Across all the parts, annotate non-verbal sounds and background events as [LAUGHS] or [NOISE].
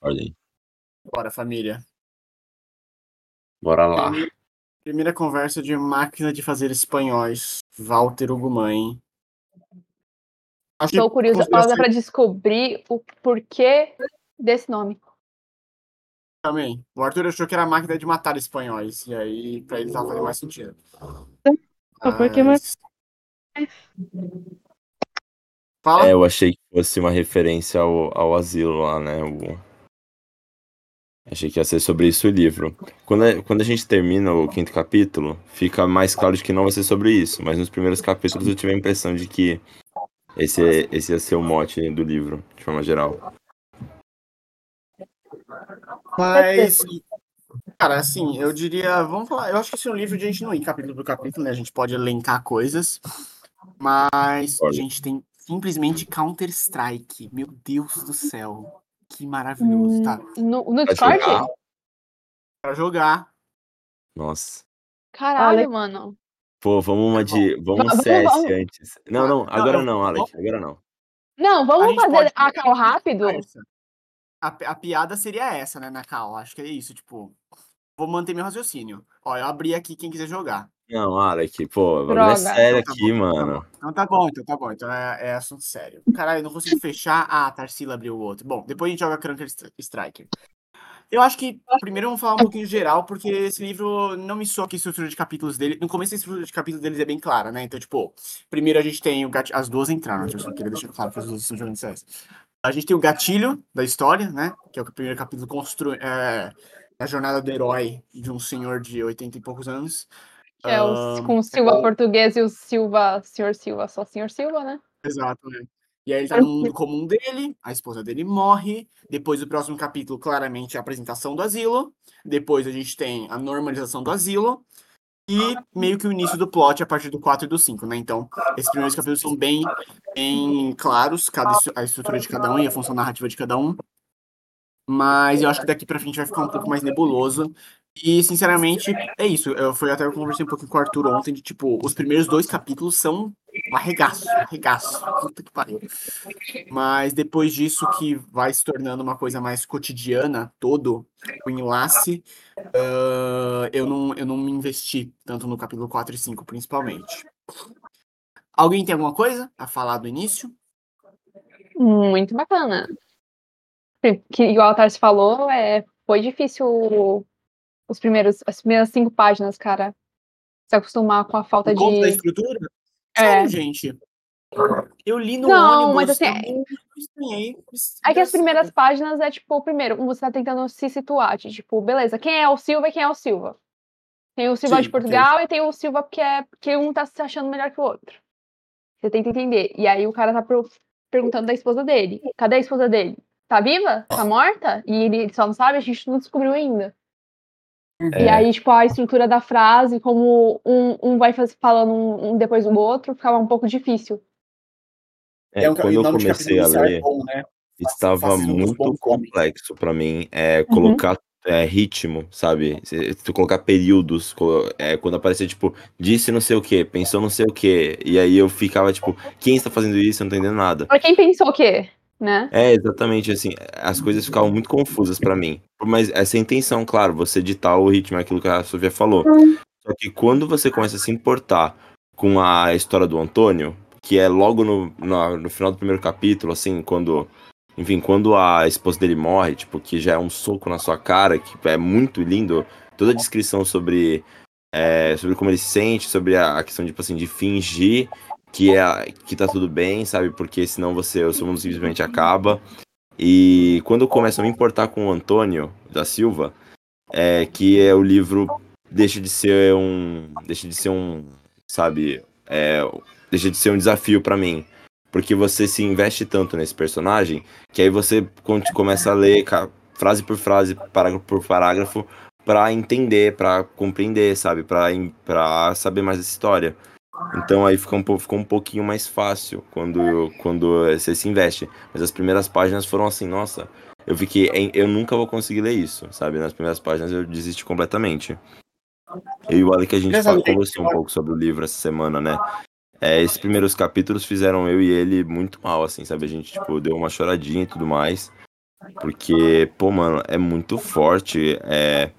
Ordem. Bora, família. Bora lá. Primeira, primeira conversa de máquina de fazer espanhóis. Walter Ugumãe. Estou que curiosa conspiração para descobrir o porquê desse nome. também. O Arthur achou que era máquina de matar espanhóis. E aí, pra ele, tava fazendo mais sentido. Ah, porque mais- Fala. É, eu achei que fosse uma referência ao, ao asilo lá, né? O... Achei que ia ser sobre isso o livro. Quando a, quando a gente termina o quinto capítulo, fica mais claro de que não vai ser sobre isso. Mas nos primeiros capítulos eu tive a impressão de que esse, esse ia ser o mote do livro, de forma geral. Mas, cara, assim, eu diria, vamos falar, eu acho que esse é um livro de a gente não ir capítulo por capítulo, né? A gente pode elencar coisas, mas a gente tem simplesmente Counter-Strike. Meu Deus do céu. Que maravilhoso, tá? No, no Pra Discord? jogar? Pra jogar. Nossa. Caralho, Olha- mano. Pô, vamos uma de. Vamos Vamos, CS vamos. antes. Não, não, agora não, Alex. Agora não. Não, A vamos gente fazer pode- a cal rápido? A, a piada seria essa, né, na cal. Acho que é isso, tipo. Vou manter meu raciocínio. Ó, eu abri aqui quem quiser jogar. Não, Alex, pô, bagulho Droga. é sério Então tá aqui, bom, tá mano. Então tá bom, então tá bom. Então é, é assunto sério. Caralho, eu não consigo fechar. Ah, a Tarsila abriu o outro. Bom, depois a gente joga Crunker Stri- Striker. Eu acho que primeiro vamos falar um pouquinho geral, porque esse livro não me soa que a estrutura de capítulos dele. No começo a estrutura de capítulos deles é bem clara, né? Então, tipo, primeiro a gente tem o gatilho. As duas entraram, eu só queria deixar claro que as duas estão jogando CS. A gente tem o gatilho da história, né? Que é o primeiro capítulo construi. É, a jornada do herói de um senhor de 80 e poucos anos. Que é o, Ahn, com o Silva português e o Silva, senhor Silva, só senhor Silva, né? Exato, né? E aí ele tá no mundo comum dele, a esposa dele morre. Depois, o próximo capítulo, claramente, é a apresentação do asilo. Depois a gente tem a normalização do asilo. E meio que o início do plot a partir do 4 e do 5, né? Então, esses primeiros capítulos são bem, bem claros, cada, a estrutura de cada um e a função narrativa de cada um. Mas eu acho que daqui pra frente vai ficar um pouco mais nebuloso. E, sinceramente, é isso. Eu fui até eu conversei um pouco com o Arthur ontem de tipo, os primeiros dois capítulos são arregaço, arregaço. Puta que pariu. Mas depois disso, que vai se tornando uma coisa mais cotidiana, todo o enlace, ah, eu, não, eu não me investi tanto no capítulo 4 e 5, principalmente. Alguém tem alguma coisa a falar do início? Muito bacana. Que, igual a Tarsi falou, é, foi difícil os primeiros, as primeiras cinco páginas, cara. Se acostumar com a falta Por conta da de. estrutura? É. Sério, gente. Eu li no Não, ônibus. mas assim, estranhei. É que as primeiras páginas é tipo, primeiro, você tá tentando se situar, de, tipo, beleza, quem é o Silva e quem é o Silva? Tem o Silva Sim, de Portugal e tem o Silva que é que um tá se achando melhor que o outro. Você tenta entender. E aí o cara tá pro- perguntando da esposa dele. Cadê a esposa dele? Tá viva? Tá morta? E ele só não sabe, a gente não descobriu ainda. E É. aí, tipo, a estrutura da frase, como um, um vai falando um, um depois do outro, ficava um pouco difícil. É, um, quando eu comecei a é ler, bom, né? estava muito complexo pra mim é, Uhum. colocar é, ritmo, sabe? Se, tu colocar períodos, é, quando aparecia, tipo, disse não sei o que, pensou não sei o que, e aí eu ficava, tipo, quem está fazendo isso? Eu não tô entendendo nada. Pra quem pensou o quê? Né? É, exatamente, assim, as coisas ficavam muito confusas pra mim. Mas essa é a intenção, claro, você ditar o ritmo, aquilo que a Sofia falou. Só que quando você começa a se importar com a história do Antônio, que é logo no, no, no final do primeiro capítulo, assim, quando. Enfim, quando a esposa dele morre, tipo, que já é um soco na sua cara, que é muito lindo, toda a descrição sobre, é, sobre como ele se sente, sobre a, a questão, tipo assim, de fingir que, é, que tá tudo bem, sabe? Porque senão você, o seu mundo simplesmente acaba. E quando eu começo a me importar com o Antônio da Silva, é que é o livro deixa de ser um. Deixa de ser um. Sabe? É, deixa de ser um desafio pra mim. Porque você se investe tanto nesse personagem que aí você começa a ler frase por frase, parágrafo por parágrafo, pra entender, pra compreender, sabe? Pra saber mais dessa história. Então aí fica um, ficou um pouquinho mais fácil quando, quando você se investe. Mas as primeiras páginas foram assim, nossa, eu vi que em- eu nunca vou conseguir ler isso, sabe? Nas primeiras páginas eu desisti completamente. E o Alec, a gente conversou um pouco sobre o livro essa semana, né? É, esses primeiros capítulos fizeram eu e ele muito mal, assim, sabe? A gente, tipo, deu uma choradinha e tudo mais. Porque, pô, mano, é muito forte é,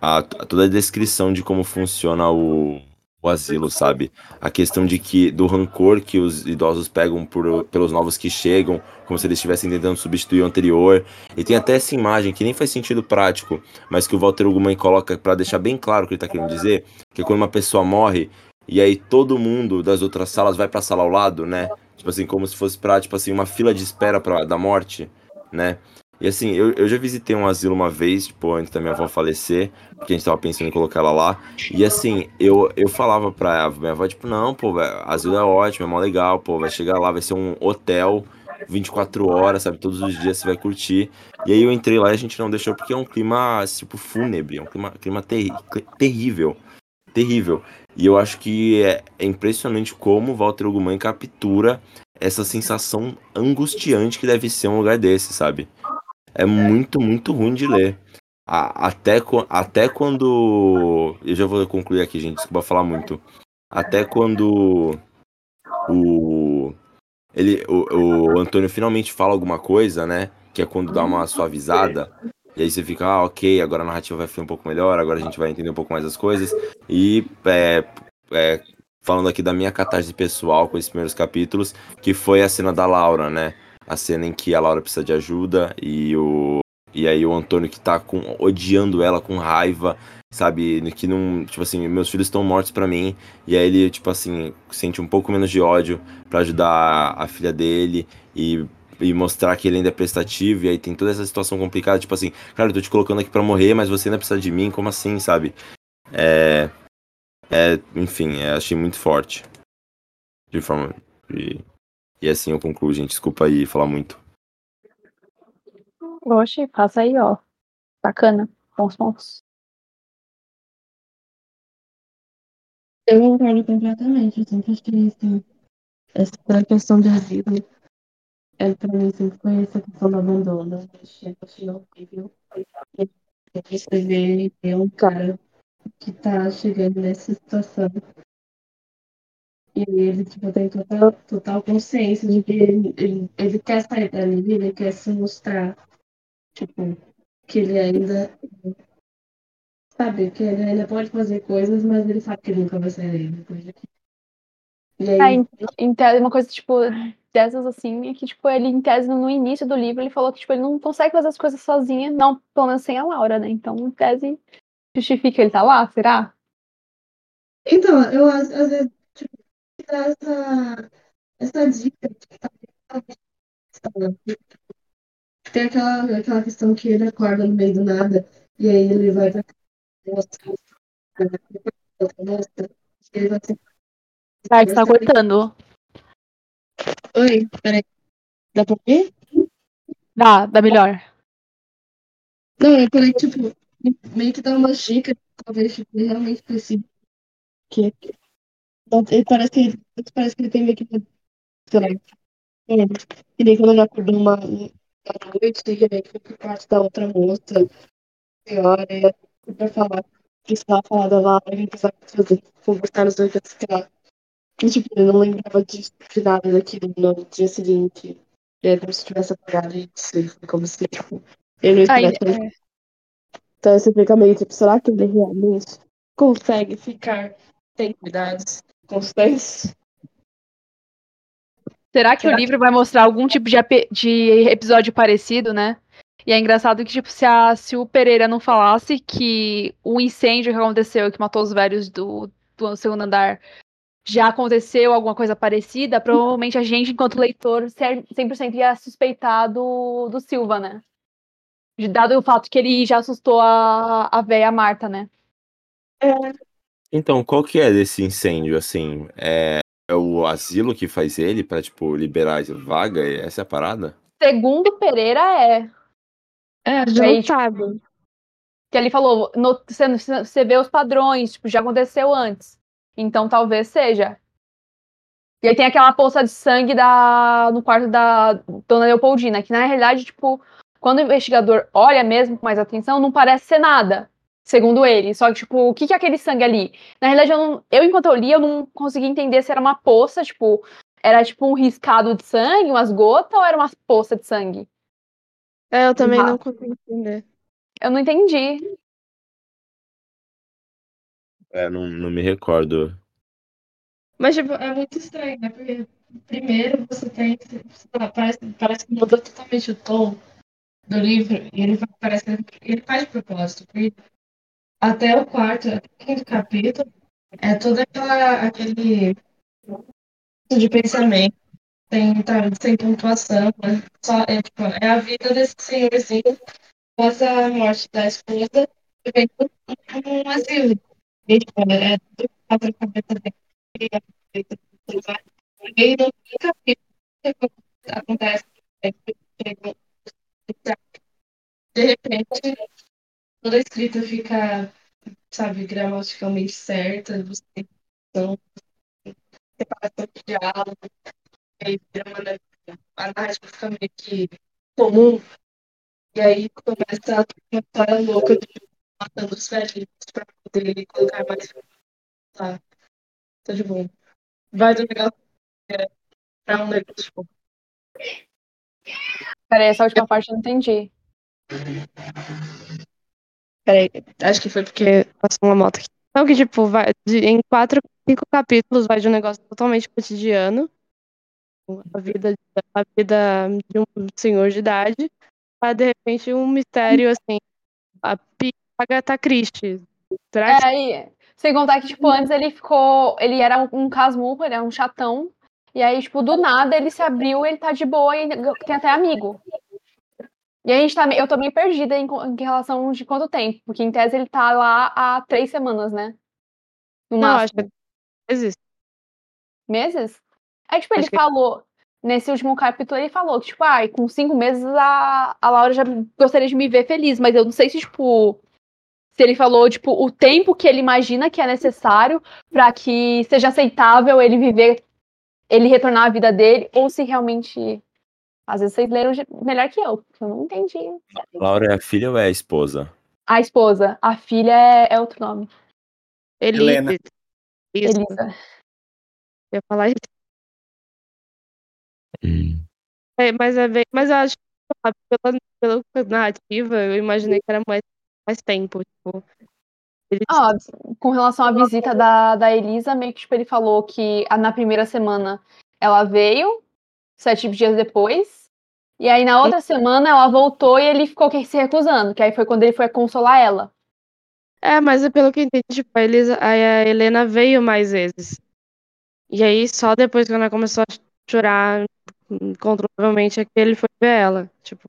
a, toda a descrição de como funciona o, o asilo, sabe? A questão de que do rancor que os idosos pegam por, pelos novos que chegam, como se eles estivessem tentando substituir o anterior. E tem até essa imagem que nem faz sentido prático, mas que o Walter Ugman coloca para deixar bem claro o que ele tá querendo dizer, que é quando uma pessoa morre e aí todo mundo das outras salas vai para a sala ao lado, né? Tipo assim, como se fosse para tipo assim, uma fila de espera para da morte, né? E assim, eu, eu já visitei um asilo uma vez, tipo, antes da minha avó falecer, porque a gente tava pensando em colocar ela lá. E assim, eu, eu falava pra minha avó, tipo, não, pô, véio, asilo é ótimo, é mó legal, pô, vai chegar lá, vai ser um hotel 24 horas, sabe? Todos os dias você vai curtir. E aí eu entrei lá e a gente não deixou porque é um clima, tipo, fúnebre, é um clima, clima terri terrível. Terrível. E eu acho que é, é impressionante como o Walter Ugumãe captura essa sensação angustiante que deve ser um lugar desse, sabe? É muito, muito ruim de ler. até, até quando. Eu já vou concluir aqui, gente, desculpa falar muito. Até quando o. Ele, o, o Antônio finalmente fala alguma coisa, né? Que é quando dá uma suavizada. E aí você fica, ah, ok, agora a narrativa vai ficar um pouco melhor, agora a gente vai entender um pouco mais as coisas. E é, é, falando aqui da minha catarse pessoal com esses primeiros capítulos, que foi a cena da Laura, né? A cena em que a Laura precisa de ajuda e o e aí o Antônio que tá com, odiando ela com raiva, sabe, que não, tipo assim, meus filhos estão mortos para mim, e aí ele, tipo assim, sente um pouco menos de ódio para ajudar a filha dele e e mostrar que ele ainda é prestativo, e aí tem toda essa situação complicada, tipo assim, cara, eu tô te colocando aqui para morrer, mas você ainda precisa de mim, como assim, sabe? É, é enfim, é, achei muito forte. De forma. De, e assim eu concluo, gente. Desculpa aí falar muito. Oxe, passa aí, ó. Bacana. Bons pontos. Eu concordo completamente. Eu sempre achei isso. Essa questão de asilo. É, pra mim sempre foi essa questão do abandono. Eu achei, achei horrível. Você vê é um cara que tá chegando nessa situação e ele, tipo, tem total, total consciência de que ele, ele, ele quer sair dali, ele quer se mostrar, tipo, que ele ainda. Sabe, que ele ainda pode fazer coisas, mas ele sabe que ele nunca vai sair dele. E aí... É, em tese, uma coisa, tipo, dessas assim, é que, tipo, ele, em tese, no início do livro, ele falou que, tipo, ele não consegue fazer as coisas sozinho, não, pelo menos sem a Laura, né? Então, em tese, justifica ele tá lá, será? Então, eu às vezes, tipo, essa, essa dica tem aquela, aquela questão que ele acorda no meio do nada e aí ele vai pra mostrar ele vai ser... Vai, você tá cortando. Oi, peraí. Dá pra ver? Dá, dá melhor. Não, eu falei, tipo, meio que dá umas dicas, talvez tipo, realmente precise. Que então, ele parece que ele, parece que ele tem meio que. Sei lá. É, e daí quando ele acordou uma, uma noite, ele meio que foi por parte da outra moça, senhora, e pra falar, precisava falar da Laura, ele precisava fazer, foi buscar os dois ficar. E tipo, ele não lembrava de, de nada daquilo no dia seguinte. E é como se tivesse apagado isso, e foi como se, tipo, ele não tivesse. É. Então você fica meio tipo, será que ele realmente consegue ficar sem cuidados? Constantes. Será que Será o livro que... vai mostrar algum tipo de, de episódio parecido, né? E é engraçado que, tipo, se, a, se o Pereira não falasse que o incêndio que aconteceu, que matou os velhos do, do segundo andar, já aconteceu alguma coisa parecida, provavelmente a gente, enquanto leitor, 100% ia suspeitar do, do Silva, né? Dado o fato que ele já assustou a, a véia Marta, né? É, então, qual que é desse incêndio, assim? É, é o asilo que faz ele pra, tipo, liberar a vaga? Essa é a parada? Segundo Pereira, é. É, já Aí, sabe. Que ele falou, no, você, você vê os padrões, tipo, já aconteceu antes. Então talvez seja. E aí tem aquela poça de sangue da, no quarto da Dona Leopoldina, que na realidade, tipo, quando o investigador olha mesmo com mais atenção, não parece ser nada segundo ele. Só que, tipo, o que, que é aquele sangue ali? Na realidade, eu, não, eu, enquanto eu li, eu não consegui entender se era uma poça, tipo, era tipo um riscado de sangue, umas gotas, ou era uma poça de sangue? É, eu também Ah. não consigo entender. Eu não entendi. É, não, não me recordo. Mas, tipo, é muito estranho, né? Porque primeiro você tem. Parece, parece que mudou totalmente o tom do livro. E ele vai- parece ele faz de propósito. Porque até o quarto, até o quinto capítulo, é todo aquela, aquele de pensamento. Tem, tá, sem pontuação, né? Só, é, tipo, é a vida desse senhorzinho após a morte da esposa, vivendo um asilo. E, tipo, é tudo quatro a cabeça dele. E no fim do capítulo, que acontece, é de repente, toda a escrita fica, sabe, gramaticalmente certa, você tem então, separação de diálogo, e aí vira a narrativa fica meio que comum, e aí começa uma história louca de matando os velhinhos pra poder colocar mais. Tá, tá de bom. Vai do legal é, pra um negócio. tipo, Peraí, essa última parte eu não entendi. Peraí, acho que foi porque passou uma moto aqui. Então, que, tipo, vai de- em quatro, cinco capítulos vai de um negócio totalmente cotidiano, a vida, a vida de um senhor de idade, para de repente um mistério assim, a Agatha Christie. Será que É, sem contar que, tipo, antes ele ficou. Ele era um, um casmurro, ele era um chatão. E aí, tipo, do nada ele se abriu, ele tá de boa e tem até amigo. E a gente tá, eu tô meio perdida em, em relação de quanto tempo, porque em tese ele tá lá há três semanas, né? No Não, acho que existe. Meses? Aí, tipo, ele Acho que- falou, nesse último capítulo, ele falou que, tipo, ai, com cinco meses a, a Laura já gostaria de me ver feliz, mas eu não sei se, tipo, se ele falou, tipo, o tempo que ele imagina que é necessário pra que seja aceitável ele viver, ele retornar à vida dele, ou se realmente. Às vezes vocês leram melhor que eu, porque eu não entendi. Laura é a filha ou é a esposa? A esposa, a filha é, é outro nome, Ele, Helena. Isso, Elisa. eu ia falar isso. É, mas é bem, mas eu acho que pela, pela narrativa, eu imaginei que era mais, mais tempo, tipo. Eles, Ah, com relação à visita da, da Elisa, meio que tipo, ele falou que na primeira semana ela veio, sete dias depois, e aí na outra semana ela voltou e ele ficou se recusando, que aí foi quando ele foi consolar ela. É, mas é pelo que eu entendi, tipo, a, Elisa, a a Helena veio mais vezes. E aí, só depois que ela começou a chorar incontrolavelmente é que ele foi ver ela. Tipo,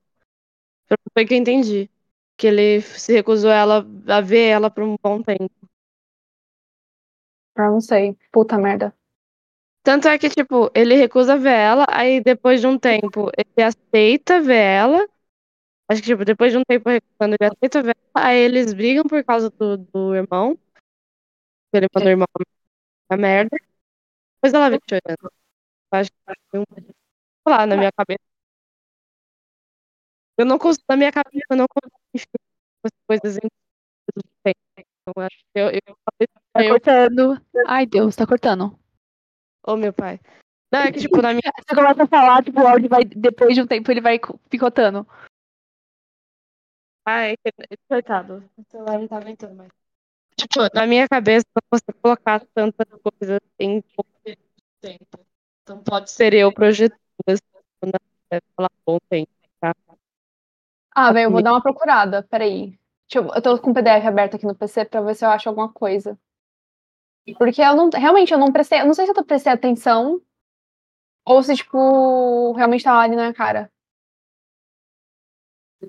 foi o que eu entendi. Que ele se recusou ela a ver ela por um bom tempo. Eu não sei, puta merda. Tanto é que, tipo, ele recusa ver ela, aí depois de um tempo ele aceita ver ela. Acho que, tipo, depois de um tempo recusando, ele aceita ver ela, aí eles brigam por causa do, do irmão. Ele mandou o irmão a merda. Depois ela vem chorando. Eu acho que foi um. Sei lá, na minha cabeça. Eu não consigo, na minha cabeça, eu não consigo as coisas em. Então, acho que eu, eu, Tá eu, cortando. Ai, Deus, tá cortando. Ô, meu pai. Não, é que, tipo, na minha. [LAUGHS] Você começa a falar, tipo, o áudio vai, depois de um tempo ele vai co- picotando. Ai, que- coitado. O celular não tá aguentando mais. Tipo, na minha cabeça, eu não consigo colocar tantas coisas em pouco de tempo. Então pode ser eu projetando assim, quando eu falar bom tempo, tá? Ah, velho, eu vou dar uma procurada, peraí. Deixa eu, eu tô com o PDF aberto aqui no PC pra ver se eu acho alguma coisa. Porque eu não, realmente, eu não prestei, eu não sei se eu prestei atenção ou se, tipo, realmente tava ali na cara.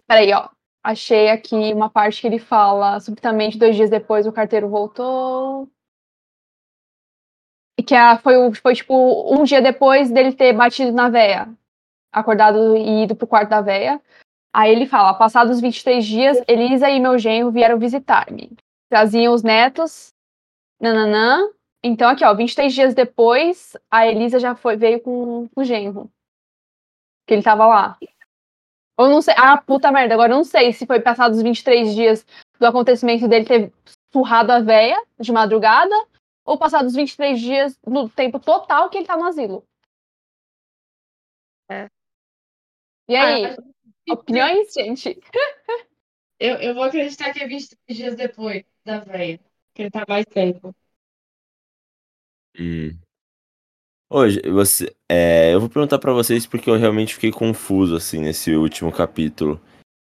Peraí, ó. Achei aqui uma parte que ele fala, subitamente, dois dias depois, o carteiro voltou. E que a, foi, foi, tipo, um dia depois dele ter batido na véia. Acordado e ido pro quarto da véia. Aí ele fala: passados 23 dias, Elisa e meu genro vieram visitar-me. Traziam os netos. Nananã. Então, aqui, ó, 23 dias depois, a Elisa já foi, veio com, o genro. Que ele tava lá. Ou não sei. Ah, puta merda, agora eu não sei se foi passados 23 dias do acontecimento dele ter surrado a véia de madrugada, ou passados 23 dias no tempo total que ele tá no asilo. É. E aí? Ah, Opiniões, gente? Eu, eu vou acreditar que é 23 dias depois da véia. Que ele tá mais tempo. Hum. Hoje, você, é, eu vou perguntar pra vocês porque eu realmente fiquei confuso, assim, nesse último capítulo.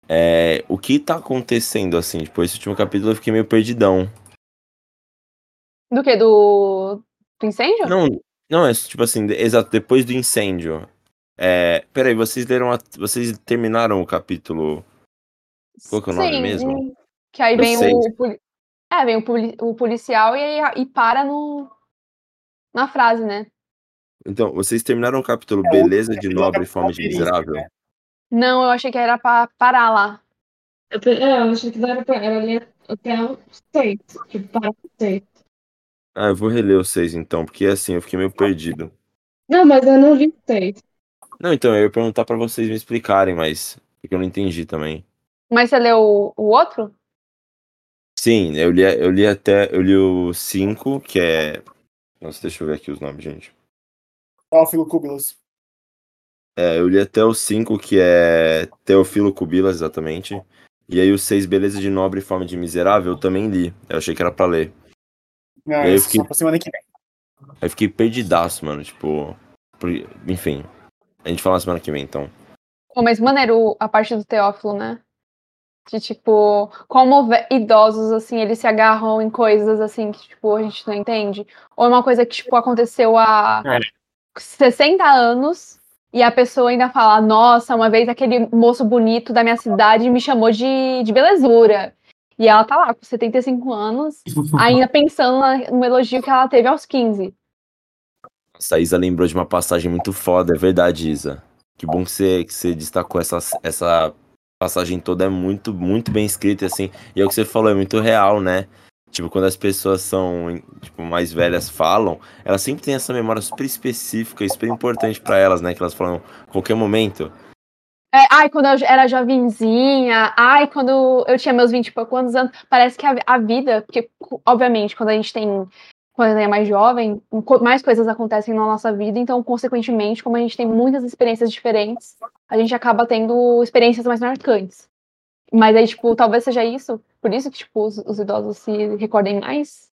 É, o que tá acontecendo, assim, tipo, esse último capítulo eu fiquei meio perdidão. Do que? Do, do incêndio? Não, não, é tipo assim, de- exato, depois do incêndio. É, peraí, vocês leram, a- vocês terminaram o capítulo, qual que é o nome Sim, mesmo? Que aí Eu vem sei. o, é, vem o, poli- o policial e, e para no, na frase, né? Então, vocês terminaram o capítulo É, o Beleza de capítulo Nobre e Fama de perícia, Miserável? né? Não, eu achei que era pra parar lá. Eu, é, eu achei que não era pra. Era ali até o 6. Tipo, para o 6. Ah, eu vou reler os seis então, porque assim, eu fiquei meio perdido. Não, mas eu não li o 6. Não, então, eu ia perguntar pra vocês me explicarem, mas porque eu não entendi também. Mas você leu o, o outro? Sim, eu li, eu li até, eu li o 5, que é... Nossa, deixa eu ver aqui os nomes, gente. Teófilo Cúbilos. É, eu li até o 5, que é Teofilo Cubilas, exatamente. E aí o 6, Beleza de Nobre e Fama de Miserável, eu também li. Eu achei que era pra ler. Não, E aí eu fiquei- só pra semana que vem. Aí eu fiquei perdidaço, mano, tipo... Enfim, a gente fala na semana que vem, então. Pô, mas maneiro a parte do Teófilo, né? De tipo, como idosos, assim, eles se agarram em coisas assim que, tipo, a gente não entende. Ou é uma coisa que, tipo, aconteceu há É. 60 anos e a pessoa ainda fala, nossa, uma vez aquele moço bonito da minha cidade me chamou de, de belezura. E ela tá lá com 75 anos, [LAUGHS] ainda pensando no elogio que ela teve aos 15. Nossa, a Isa lembrou de uma passagem muito foda, é verdade, Isa. Que bom que você, que você destacou essa, essa passagem toda, é muito, muito bem escrita, assim. E é o que você falou, é muito real, né? Tipo, quando as pessoas são, tipo, mais velhas falam, elas sempre têm essa memória super específica e super importante pra elas, né? Que elas falam qualquer momento. É, ai, quando eu era jovenzinha, ai, quando eu tinha meus 20 e poucos anos, parece que a, a vida, porque, obviamente, quando a gente tem, quando é mais jovem, mais coisas acontecem na nossa vida, então, consequentemente, como a gente tem muitas experiências diferentes, a gente acaba tendo experiências mais marcantes. Mas aí, tipo, talvez seja isso, por isso que, tipo, os, os idosos se recordem mais.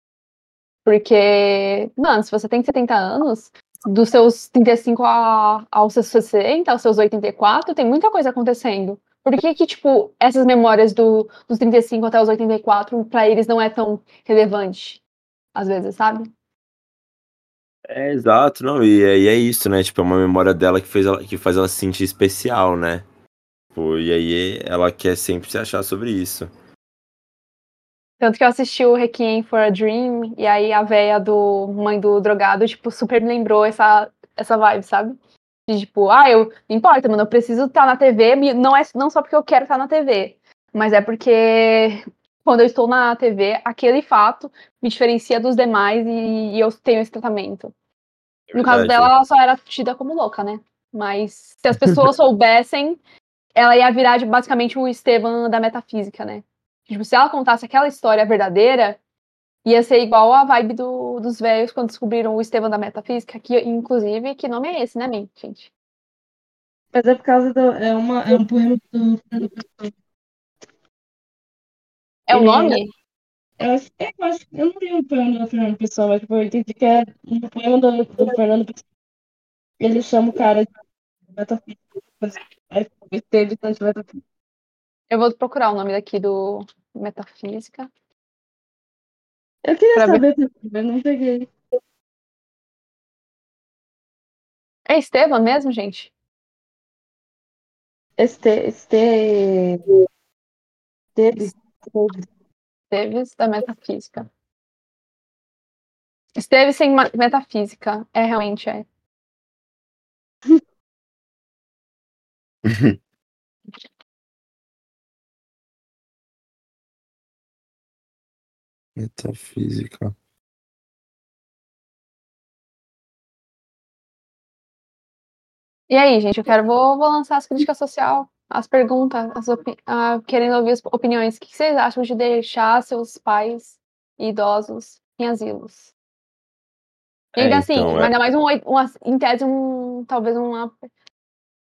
Porque, mano, se você tem 70 anos, dos seus 35 a, aos seus 60, aos seus 84, tem muita coisa acontecendo. Por que que, tipo, essas memórias do, dos 35 até os 84, pra eles não é tão relevante? Às vezes, sabe? É, exato, não, e, é- e é isso, né? Tipo, é uma memória dela que, fez ela, que faz ela se sentir especial, né? Pô, e aí ela quer sempre se achar sobre isso. Tanto que eu assisti o Requiem for a Dream, e aí a véia do mãe do drogado, tipo, super me lembrou essa, essa vibe, sabe? De tipo, ah, eu não importa, mano, eu preciso estar na TV, não é não só porque eu quero estar na TV, mas é porque quando eu estou na TV, aquele fato me diferencia dos demais e, e eu tenho esse tratamento. No caso dela, ela só era tida como louca, né? Mas se as pessoas [LAUGHS] soubessem, ela ia virar de, basicamente o Estevam da metafísica, né? Tipo, se ela contasse aquela história verdadeira, ia ser igual a vibe do- dos velhos quando descobriram o Estevam da metafísica, que inclusive, que nome é esse, né, gente? Mas é por causa do. É, uma, é um poema do Fernando Pessoa. É o nome? Eu acho, eu acho eu não li um poema do Fernando Pessoa, mas tipo, eu entendi que é um poema do, do Fernando Pessoa. Ele chama o cara de metafísico. Aí metafísico. Eu vou procurar o nome daqui do Metafísica. Eu queria Pra ver. saber, mas não peguei. É Estevam mesmo, gente? Este. Este. Teve. Esteves da metafísica. Esteves sem metafísica. É, realmente é. [LAUGHS] Metafísica. E aí, gente, eu quero vou, vou lançar as críticas social, as perguntas, as ah, querendo ouvir as opiniões. O que vocês acham de deixar seus pais idosos em asilos? E É, ainda assim, então, é- ainda mais um, uma, em tese, um, talvez uma,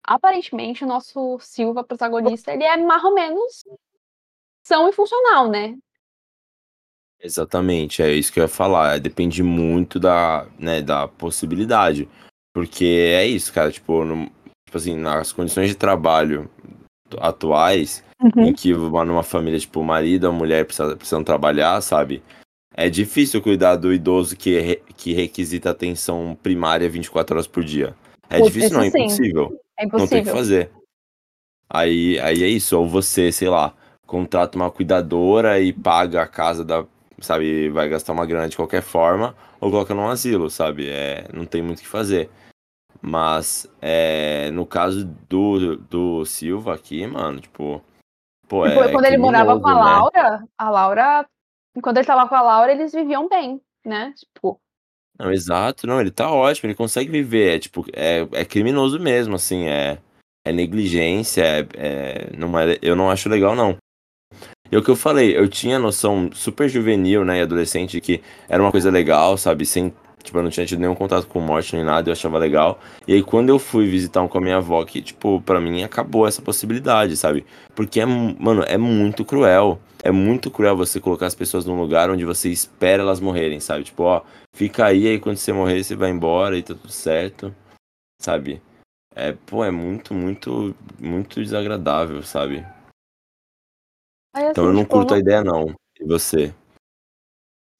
aparentemente o nosso Silva protagonista, ele é mais ou menos são e funcional, né? Exatamente, é isso que eu ia falar. Depende muito da, né, da possibilidade. Porque é isso, cara, tipo, tipo assim, nas condições de trabalho atuais, Uhum. em que uma- numa família, tipo, o marido e a mulher precisa- precisam trabalhar, sabe? É difícil cuidar do idoso que, re- que requisita atenção primária 24 horas por dia. É difícil, não, é impossível. É Não tem o que impossível. fazer. Aí, aí é isso, ou você, sei lá, contrata uma cuidadora e paga a casa da, sabe, vai gastar uma grana de qualquer forma, ou coloca num asilo, sabe? É, não tem muito o que fazer. Mas é, no caso do, do Silva aqui, mano, tipo, pô, é quando ele morava com a né? Laura, a Laura, quando ele tava com a Laura, eles viviam bem, né? Tipo, Não, exato, não, ele tá ótimo, ele consegue viver, é tipo, é, é criminoso mesmo, assim, é, é negligência, é, é- não é, eu não acho legal, não. E o que eu falei, eu tinha noção super juvenil, né, e adolescente, que era uma coisa legal, sabe, sem, tipo, eu não tinha tido nenhum contato com morte nem nada, eu achava legal. E aí quando eu fui visitar um com a minha avó, que, tipo, pra mim acabou essa possibilidade, sabe? Porque é, mano, é muito cruel. É muito cruel você colocar as pessoas num lugar onde você espera elas morrerem, sabe? Tipo, ó, fica aí, aí quando você morrer, você vai embora e tá tudo certo, sabe? É, pô, é muito, muito, muito desagradável, sabe? aí, assim, Então eu não tipo, eu curto a ideia, não. E você?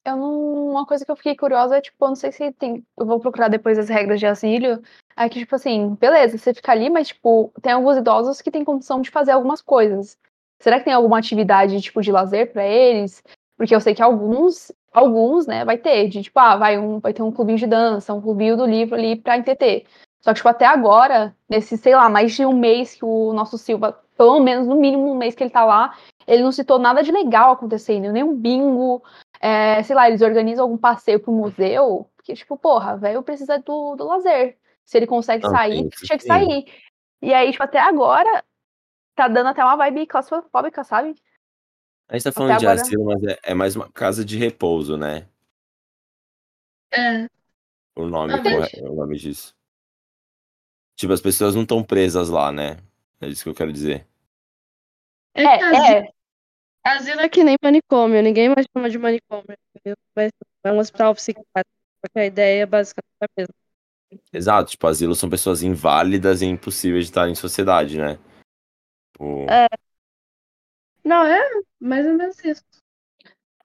Eu não. Uma coisa que eu fiquei curiosa é, tipo, eu não sei se tem. Eu vou procurar depois as regras de asilo. É que, tipo assim, beleza, você fica ali, mas, tipo, tem alguns idosos que têm condição de fazer algumas coisas. Será que tem alguma atividade, tipo, de lazer pra eles? Porque eu sei que alguns, alguns, né, vai ter, de tipo, ah, vai, um, vai ter um clubinho de dança, um clubinho do livro ali pra entreter. Só que, tipo, até agora, nesse, sei lá, mais de um mês que o nosso Silva, pelo menos no mínimo um mês que ele tá lá, ele não citou nada de legal acontecendo, nem um bingo, é, sei lá, eles organizam algum passeio pro museu, porque, tipo, porra, velho, precisa do, do lazer. Se ele consegue Não, sair, tem isso tinha que sim. sair. E aí, tipo, até agora, tá dando até uma vibe claustrofóbica, sabe? A gente tá falando de agora- asilo, mas é, é mais uma casa de repouso, né? É. O nome, corre- o nome disso. Tipo, as pessoas não estão presas lá, né? É isso que eu quero dizer. É, É, é. Asilo é que nem manicômio, ninguém mais chama de manicômio. entendeu? Vai- É um hospital psiquiátrico, porque a ideia basicamente é a mesma. Exato, tipo, asilo são pessoas inválidas e impossíveis de estar em sociedade, né? Tipo, É. Não, é mais ou menos isso.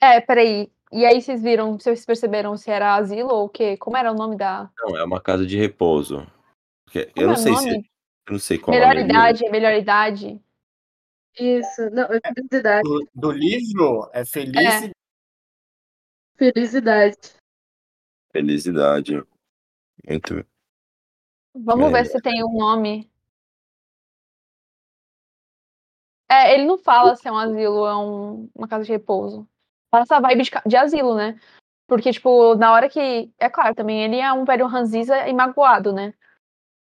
É, peraí. E aí vocês viram, vocês perceberam se era asilo ou o quê? Como era o nome da. Não, é uma casa de repouso. Porque Como eu não é sei nome? se. Eu não sei qual é o Melhor idade, melhor idade. Isso, não, é felicidade. Do, do livro é feliz É. Felicidade. Felicidade. Muito. Vamos É. ver se tem um nome. É, ele não fala se é um asilo, é um- uma casa de repouso. Passa a vibe de, de asilo, né? Porque, tipo, na hora que. É claro, também ele é um velho ranziza e magoado, né?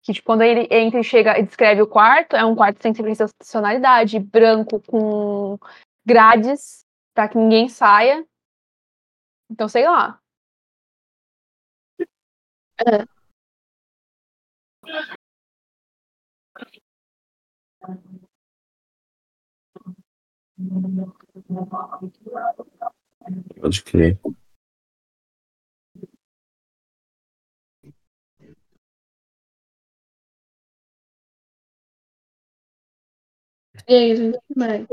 Que, tipo, quando ele entra e chega e descreve o quarto, é um quarto sem sensacionalidade, branco, com grades, pra que ninguém saia. Então, sei lá. Pode crer. E aí, gente, mais?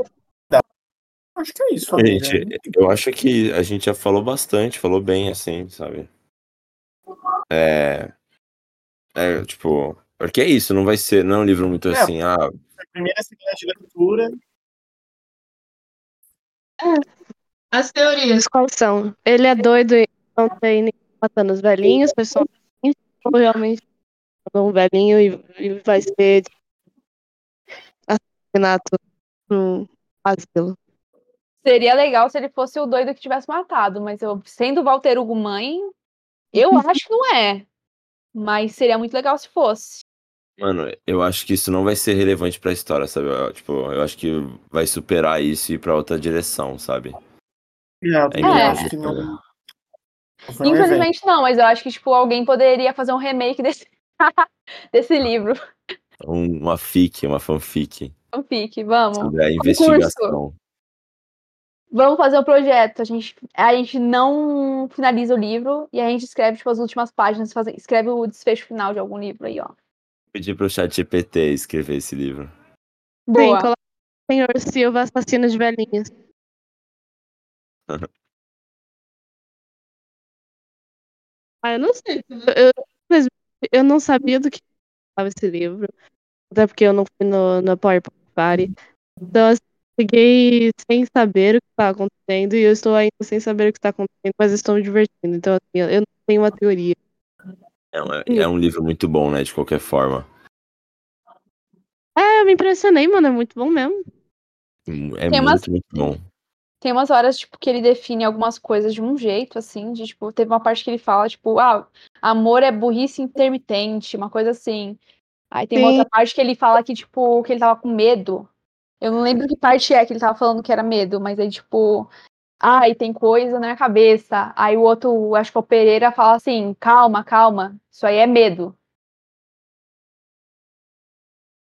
acho que é isso, família. Gente, eu acho que a gente já falou bastante, falou bem, assim, sabe? É. É, tipo. Porque é isso, não vai ser. Não é um livro muito É. assim, ah, A primeira semana de leitura. As teorias, quais são? Ele é doido e não tem ninguém matando os velhinhos, pessoalmente, ou realmente um velhinho e, e vai ser assassinato no asilo. Seria legal se ele fosse o doido que tivesse matado, mas eu, sendo o Walter Hugo mãe, eu acho que não é. Mas seria muito legal se fosse. Mano, eu acho que isso não vai ser relevante pra história, sabe? Eu, tipo, eu acho que vai superar isso e ir pra outra direção, sabe? É, eu É acho que não. evento. Infelizmente não, mas eu acho que tipo alguém poderia fazer um remake desse [LAUGHS] desse livro. Um- uma fic, uma fanfic Fanfic, vamos. sobre a Concurso. investigação. Vamos fazer um projeto. A gente, a gente não finaliza o livro e a gente escreve tipo, as últimas páginas, faz- escreve o desfecho final de algum livro aí, ó. Pedir pro chat GPT escrever esse livro. Sim, Boa. coloca Senhor Silva, assassino de velhinhas. [LAUGHS] Ah, eu não sei. Eu, eu, eu não sabia do que falava esse livro. Até porque eu não fui no, no PowerPoint Party. Então, assim, cheguei sem saber o que está acontecendo e eu estou ainda sem saber o que está acontecendo, mas estou me divertindo. Então, assim, eu eu não tenho uma teoria. É um, é um livro muito bom, né? De qualquer forma. É, eu me impressionei, mano. É muito bom mesmo. É Tem muito, umas- muito bom. Tem umas horas, tipo, que ele define algumas coisas de um jeito, assim, de, tipo, teve uma parte que ele fala, tipo, ah, amor é burrice intermitente, uma coisa assim. Aí tem uma Sim. outra parte que ele fala que, tipo, que ele tava com medo. Eu não lembro que parte é que ele tava falando que era medo, mas aí, tipo, ai, tem coisa na minha cabeça. Aí o outro, acho que é o Pereira, fala assim, calma, calma, isso aí é medo.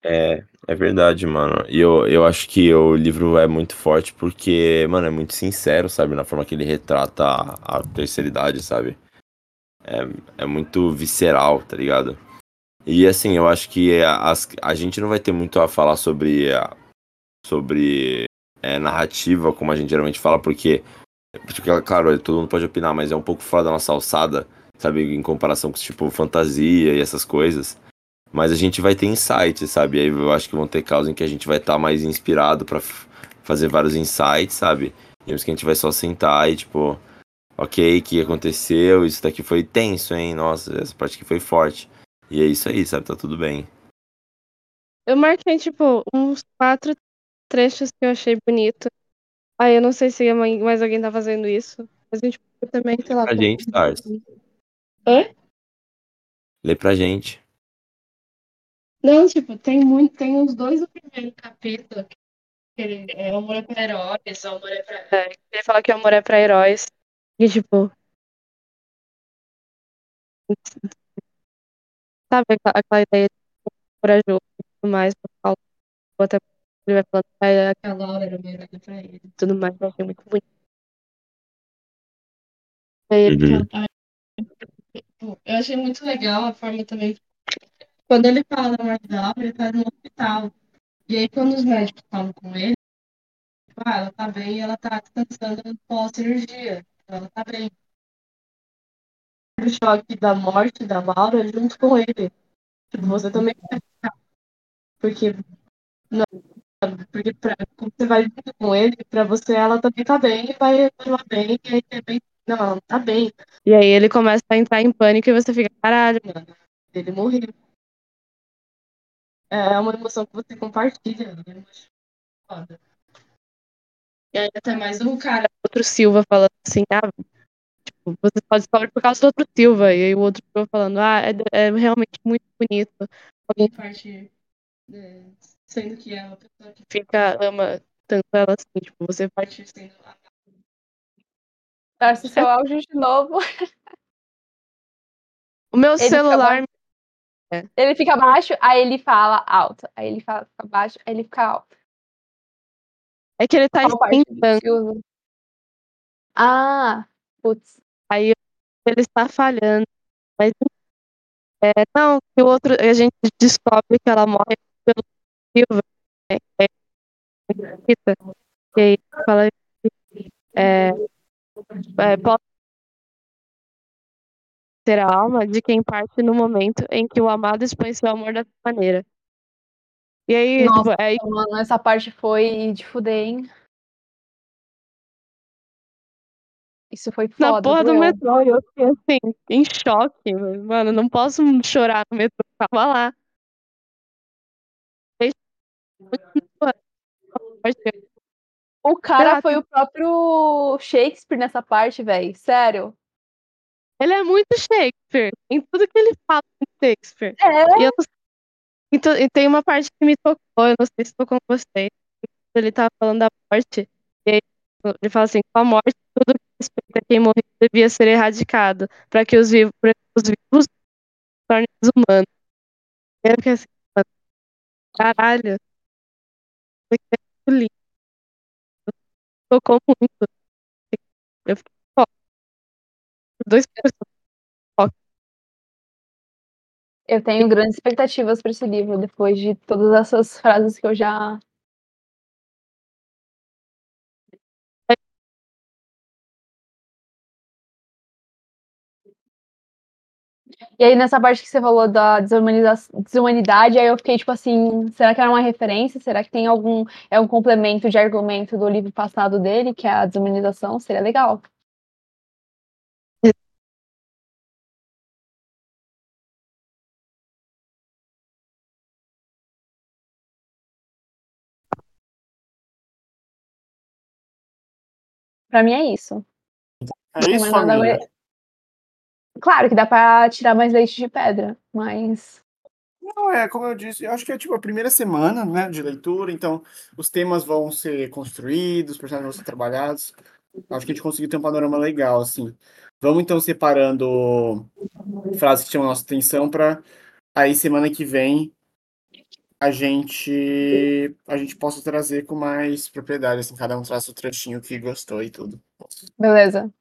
É, é verdade, mano. E eu, eu acho que o livro é muito forte porque, mano, é muito sincero, sabe? Na forma que ele retrata a, a terceira idade, sabe? É, é muito visceral, tá ligado? E assim, eu acho que as, a gente não vai ter muito a falar sobre, a- sobre é, narrativa, como a gente geralmente fala, porque, porque, claro, todo mundo pode opinar, mas é um pouco fora da nossa alçada, sabe? Em comparação com, tipo, fantasia e essas coisas. Mas a gente vai ter insights, sabe? Aí eu acho que vão ter casos em que a gente vai estar mais inspirado pra f- fazer vários insights, sabe? Uns que a gente vai só sentar e, tipo, ok, o que aconteceu? Isso daqui foi tenso, hein? Nossa, essa parte aqui foi forte. E é isso aí, sabe? Tá tudo bem. Eu marquei, tipo, uns quatro trechos que eu achei bonito. Aí eu não sei se mais alguém tá fazendo isso. Mas a gente também, sei lá. pra gente, Tars. Oi? Lê pra gente. Não, tipo, tem muito, tem uns dois no primeiro capítulo. Que ele, é, o amor é pra heróis, o amor é pra. É, ele fala que o amor é pra heróis. E tipo. Sabe aquela, aquela ideia de corajoso e tudo mais, pra falar, até ele vai falando que aquela Laura era heroína pra ele e tudo mais, eu achei muito bonito. E aí ele Uhum. fala, "Ah, tipo, eu achei muito legal a forma também. Quando ele fala da morte da Laura, ele tá no hospital. E aí, quando os médicos falam com ele, tipo, ah, ela tá bem e ela tá descansando pós-cirurgia. Então, ela tá bem. O choque da morte da Laura junto com ele. Tipo, você também vai ficar. Porque, não, porque pra, você vai junto com ele, pra você ela também tá bem e vai continuar bem. E aí, de repente, não, ela não tá bem. E aí ele começa a entrar em pânico e você fica, caralho, mano, ele morreu. É uma emoção que você compartilha. né? Foda. E aí até mais um cara, outro Silva, falando assim, ah, você pode descobre por causa do outro Silva. E aí o outro Silva falando, ah, é, é realmente muito bonito. Alguém parte, é, sendo que é uma pessoa que fica, ama tanto ela assim, tipo, você parte sendo Tarso seu áudio de novo. [LAUGHS] O meu Ele celular. Ele fica baixo, aí ele fala alto. Aí ele fala fica baixo, aí ele fica alto. É que ele tá esquentando. Ah, putz. Aí ele está falhando. Mas é, não, que o outro a gente descobre que ela morre pelo Silva. É, é, Rita, e aí fala é, é, pode ser a alma de quem parte no momento em que o amado expõe seu amor dessa maneira. E aí, Nossa, tipo, é, Mano, essa parte foi de fuder, hein? Isso foi na foda, porra do metrô, e eu fiquei assim, em choque. Mano, não posso chorar no metrô, tava lá. O cara foi o próprio Shakespeare nessa parte, velho. Sério. Ele é muito Shakespeare. Em tudo que ele fala é Shakespeare. É. E, eu sei- e tem uma parte que me tocou, eu não sei se tocou com vocês. Ele tava falando da morte. E aí, ele fala assim: com a morte, tudo que respeita quem morreu devia ser erradicado, para que os vivos, que os vivos tornem humanos. Eu fiquei assim, Caralho. Foi muito lindo. Tocou muito. Eu fiquei ó, dois personagens. Eu tenho grandes expectativas para esse livro, depois de todas essas frases que eu já. E aí, nessa parte que você falou da desumanidade, aí eu fiquei tipo assim: será que era uma referência? Será que tem algum. É um complemento de argumento do livro passado dele, que é a desumanização? Seria legal. Pra mim é isso. É isso, família. Claro que dá pra tirar mais leite de pedra, mas. Não, é, como eu disse, eu acho que é tipo a primeira semana, né, de leitura, então os temas vão ser construídos, os personagens vão ser trabalhados. Acho que a gente conseguiu ter um panorama legal, assim. Vamos então separando frases que chamam a nossa atenção para aí semana que vem a gente a gente possa trazer com mais propriedade, assim, cada um traz o trechinho que gostou e tudo. Beleza.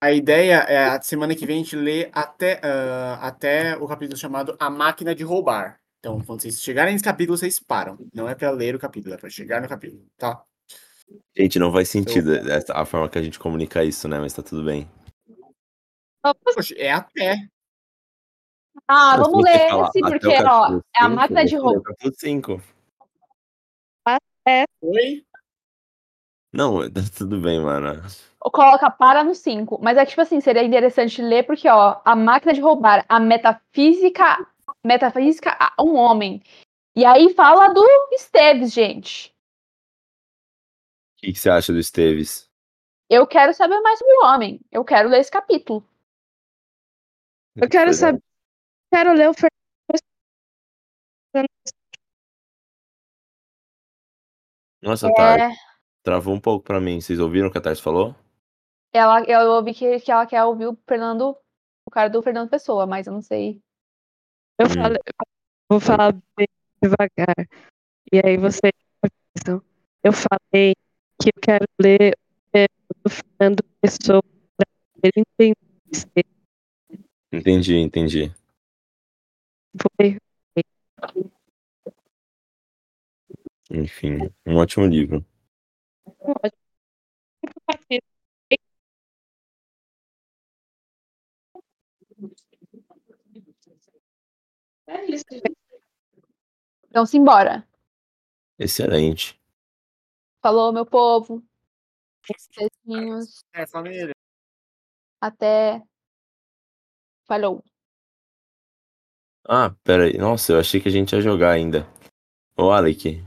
A ideia é a semana que vem a gente lê até, ah, até o capítulo chamado A Máquina de Roubar. Então, quando vocês chegarem nesse capítulo, vocês param. Não é para ler o capítulo, é para chegar no capítulo, tá? Gente, não faz sentido essa- a forma que a gente comunica isso, né? Mas tá tudo bem. Poxa, é até. Ah, Mas vamos ler esse, até porque, ó, capítulo é a cinco, máquina de roubar. capítulo 5. Oi? Não, [LAUGHS] tá tudo bem, mano. Coloca para no 5. Mas é que, tipo assim, seria interessante ler, porque, ó, a máquina de roubar, a metafísica. Metafísica a um homem. E aí fala do Esteves, gente. O que, que você acha do Esteves? Eu quero saber mais sobre o homem. Eu quero ler esse capítulo. Eu quero é. saber. Quero ler o Fernando. Nossa, tá. É, Travou um pouco pra mim. Vocês ouviram o que a Tars falou? ela, eu ouvi que, que ela quer ouvir o Fernando, o cara do Fernando Pessoa, mas eu não sei. Eu Hum. falei, vou falar bem devagar. E aí vocês avisam. Eu falei que eu quero ler o do Fernando Pessoa pra ele entender. Entendi, entendi. Foi Enfim, um ótimo livro. Ótimo. É isso, gente. Então, simbora. Excelente. Falou, meu povo. Beijinhos. É, família. Até. Falou. Ah, pera aí. Nossa, eu achei que a gente ia jogar ainda. Ô, Alec,